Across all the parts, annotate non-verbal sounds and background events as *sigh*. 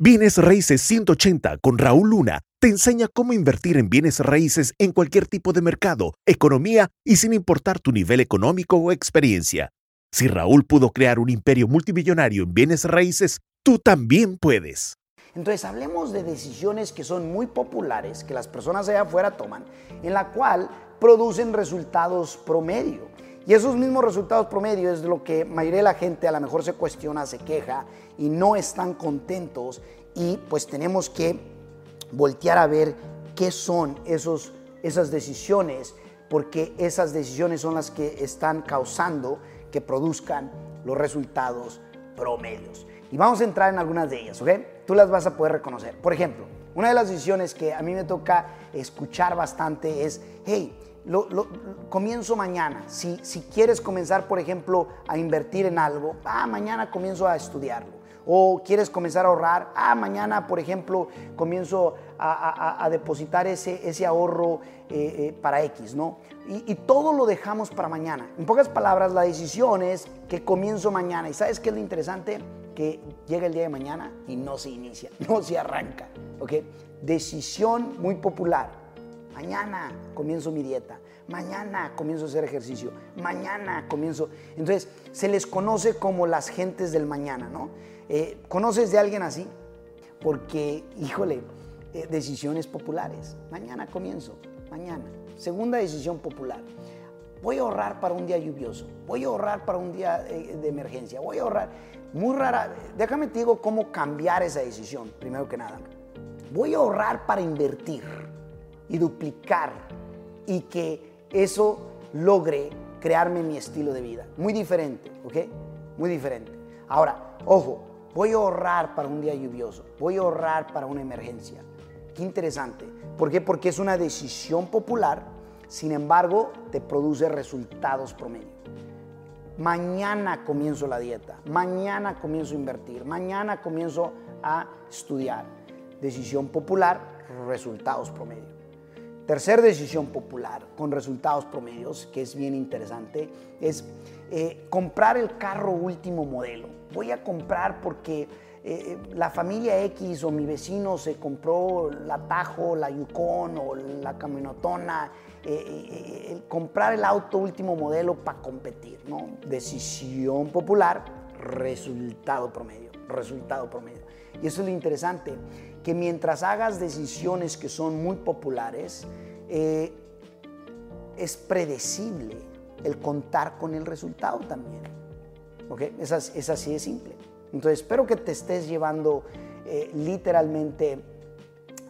Bienes Raíces 180 con Raúl Luna te enseña cómo invertir en bienes raíces en cualquier tipo de mercado, economía y sin importar tu nivel económico o experiencia. Si Raúl pudo crear un imperio multimillonario en bienes raíces, tú también puedes. Entonces hablemos de decisiones que son muy populares, que las personas allá afuera toman, en la cual producen resultados promedio. Y esos mismos resultados promedio es lo que mayoría de la gente a lo mejor se cuestiona, se queja y no están contentos y pues tenemos que voltear a ver qué son esos, esas decisiones porque esas decisiones son las que están causando que produzcan los resultados promedios. Y vamos a entrar en algunas de ellas, ¿ok? Tú las vas a poder reconocer. Por ejemplo, una de las decisiones que a mí me toca escuchar bastante es, hey, comienzo mañana. Si, si quieres comenzar, por ejemplo, a invertir en algo, ah, mañana comienzo a estudiarlo. O quieres comenzar a ahorrar, ah, mañana, por ejemplo, comienzo a, depositar ese, ese ahorro eh, eh, para X, ¿no? Y, y, todo lo dejamos para mañana. En pocas palabras, la decisión es que comienzo mañana. ¿Y sabes qué es lo interesante? Que llega el día de mañana y no se inicia, *laughs* no se arranca, ¿ok? Decisión muy popular Mañana comienzo mi dieta. Mañana comienzo a hacer ejercicio. Mañana comienzo. Entonces, se les conoce como las gentes del mañana, ¿no? Eh, ¿Conoces de alguien así? Porque, híjole, eh, decisiones populares. Mañana comienzo. Mañana. Segunda decisión popular. Voy a ahorrar para un día lluvioso. Voy a ahorrar para un día eh, de emergencia. Voy a ahorrar. Muy rara. Déjame te digo cómo cambiar esa decisión, primero que nada. Voy a ahorrar para invertir y duplicar y que eso logre crearme mi estilo de vida. Muy diferente, ¿ok? Muy diferente. Ahora, ojo, voy a ahorrar para un día lluvioso, voy a ahorrar para una emergencia. Qué interesante. ¿Por qué? Porque es una decisión popular, sin embargo, te produce resultados promedio. Mañana comienzo la dieta, mañana comienzo a invertir, mañana comienzo a estudiar. Decisión popular, resultados promedio. Tercer decisión popular con resultados promedios, que es bien interesante, es eh, comprar el carro último modelo. Voy a comprar porque eh, eh, la familia X o mi vecino se compró la Tajo, la Yukon o la camionetona. comprar el auto último modelo para competir, ¿no? Decisión popular, resultado promedio, resultado promedio. Y eso es lo interesante que mientras hagas decisiones que son muy populares, eh, es predecible el contar con el resultado también. ¿Ok? Es así, de simple. Entonces, espero que te estés llevando eh, literalmente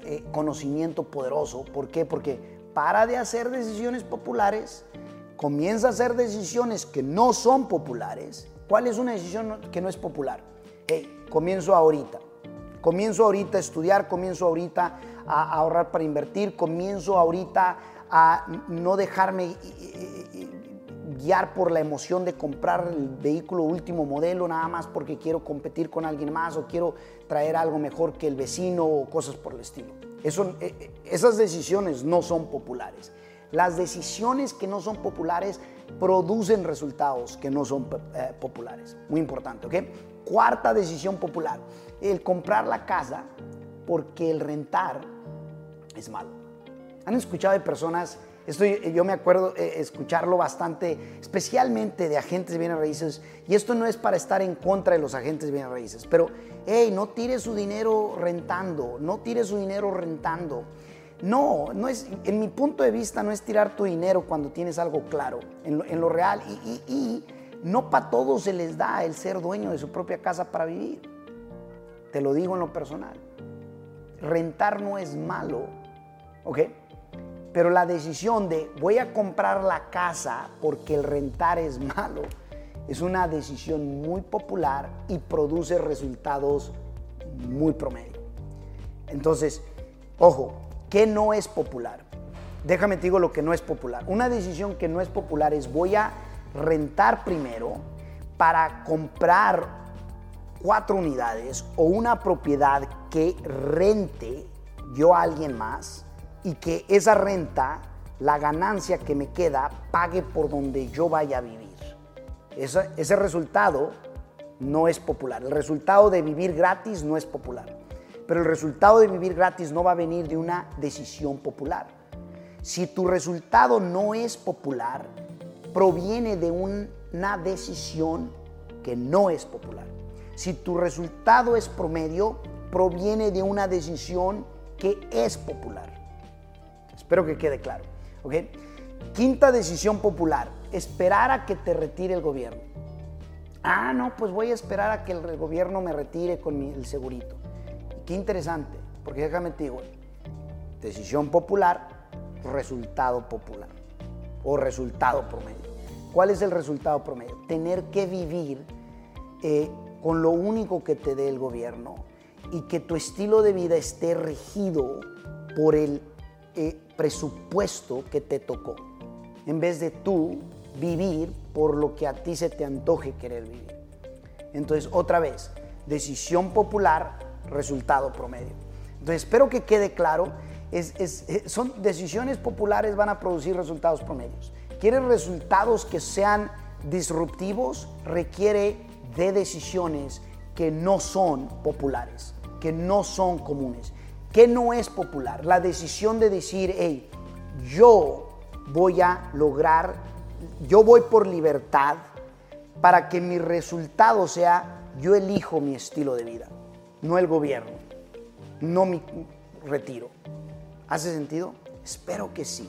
eh, conocimiento poderoso. ¿Por qué? Porque para de hacer decisiones populares, comienza a hacer decisiones que no son populares. ¿Cuál es una decisión que no es popular? comienzo ahorita Comienzo ahorita a estudiar, comienzo ahorita a ahorrar para invertir, comienzo ahorita a no dejarme guiar por la emoción de comprar el vehículo último modelo nada más porque quiero competir con alguien más o quiero traer algo mejor que el vecino o cosas por el estilo. Eso, eh, eh, esas decisiones no son populares. Las decisiones que no son populares producen resultados que no son eh, populares. Muy importante, ¿ok? Cuarta decisión popular, el comprar la casa porque el rentar es malo. ¿Han escuchado de personas, esto yo me acuerdo eh, escucharlo bastante, especialmente de agentes de bienes raíces, y esto no es para estar en contra de los agentes de raíces, pero, hey, no tire su dinero rentando, no tire su dinero rentando. No, no es, en mi punto de vista no es tirar tu dinero cuando tienes algo claro, en lo, real, y no para todos se les da el ser dueño de su propia casa para vivir. Te lo digo en lo personal. Rentar no es malo, ¿ok? Pero la decisión de voy a comprar la casa porque el rentar es malo es una decisión muy popular y produce resultados muy promedio. Entonces, ojo, ¿qué no es popular? Déjame te digo lo que no es popular. Una decisión que no es popular es voy a rentar primero para comprar cuatro unidades o una propiedad que rente yo a alguien más y que esa renta, la ganancia que me queda, pague por donde yo vaya a vivir. Ese, resultado no es popular. El resultado de vivir gratis no es popular. Pero el resultado de vivir gratis no va a venir de una decisión popular. Si tu resultado no es popular, proviene de una decisión que no es popular. Si tu resultado es promedio, proviene de una decisión que es popular. Espero que quede claro. Quinta decisión popular, esperar a que te retire el gobierno. Ah, no, pues voy a esperar a que el gobierno me retire con el segurito. qué interesante, porque déjame te digo, decisión popular, resultado popular o resultado promedio. ¿Cuál es el resultado promedio? Tener que vivir eh, con lo único que te dé el gobierno y que tu estilo de vida esté regido por el eh, presupuesto que te tocó, en vez de tú vivir por lo que a ti se te antoje querer vivir. Entonces, otra vez, decisión popular, resultado promedio. Entonces, espero que quede claro, es, eh, son decisiones populares van a producir resultados promedios. ¿Quieres resultados que sean disruptivos? Requiere de decisiones que no son populares, que no son comunes. ¿Qué no es popular? La decisión de decir, hey, yo voy a lograr yo voy por libertad para que mi resultado sea yo elijo mi estilo de vida, no el gobierno, no mi retiro. ¿Hace sentido? Espero que sí.